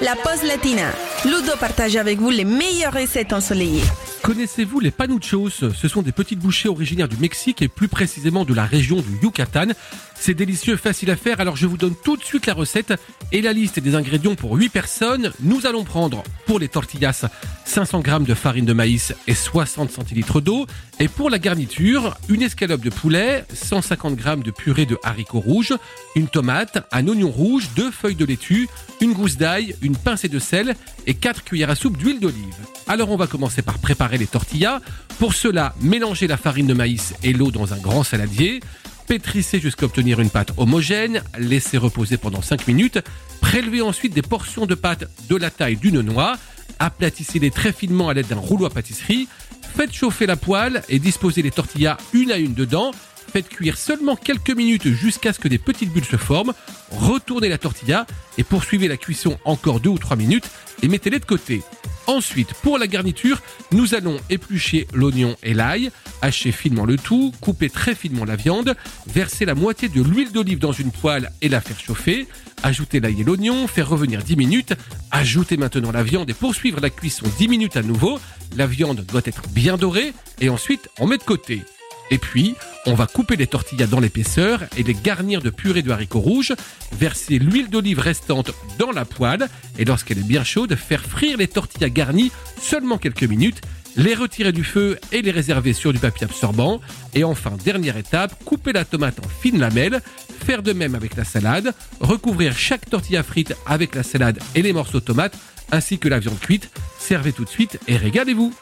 la pause latina. Ludo partage avec vous les meilleures recettes ensoleillées. Connaissez-vous les panuchos Ce sont des petites bouchées originaires du Mexique et plus précisément de la région du Yucatan. C'est délicieux, facile à faire, alors je vous donne tout de suite la recette et la liste des ingrédients pour 8 personnes. Nous allons prendre pour les tortillas 500 g de farine de maïs et 60 centilitres d'eau. Et pour la garniture, une escalope de poulet, 150 g de purée de haricots rouges, une tomate, un oignon rouge, deux feuilles de laitue, une gousse d'ail, une pincée de sel et 4 cuillères à soupe d'huile d'olive. Alors on va commencer par préparer les tortillas. Pour cela, mélangez la farine de maïs et l'eau dans un grand saladier. Pétrissez jusqu'à obtenir une pâte homogène, laissez reposer pendant 5 minutes, prélevez ensuite des portions de pâte de la taille d'une noix, aplatissez-les très finement à l'aide d'un rouleau à pâtisserie, faites chauffer la poêle et disposez les tortillas une à une dedans, faites cuire seulement quelques minutes jusqu'à ce que des petites bulles se forment, retournez la tortilla et poursuivez la cuisson encore 2 ou 3 minutes et mettez-les de côté. Ensuite, pour la garniture, nous allons éplucher l'oignon et l'ail, hacher finement le tout, couper très finement la viande, verser la moitié de l'huile d'olive dans une poêle et la faire chauffer, ajouter l'ail et l'oignon, faire revenir 10 minutes, ajouter maintenant la viande et poursuivre la cuisson 10 minutes à nouveau. La viande doit être bien dorée et ensuite on met de côté. Et puis, on va couper les tortillas dans l'épaisseur et les garnir de purée de haricots rouges, verser l'huile d'olive restante dans la poêle et lorsqu'elle est bien chaude, faire frire les tortillas garnies seulement quelques minutes, les retirer du feu et les réserver sur du papier absorbant. Et enfin, dernière étape, couper la tomate en fines lamelles, faire de même avec la salade, recouvrir chaque tortilla frite avec la salade et les morceaux de tomate, ainsi que la viande cuite. Servez tout de suite et régalez-vous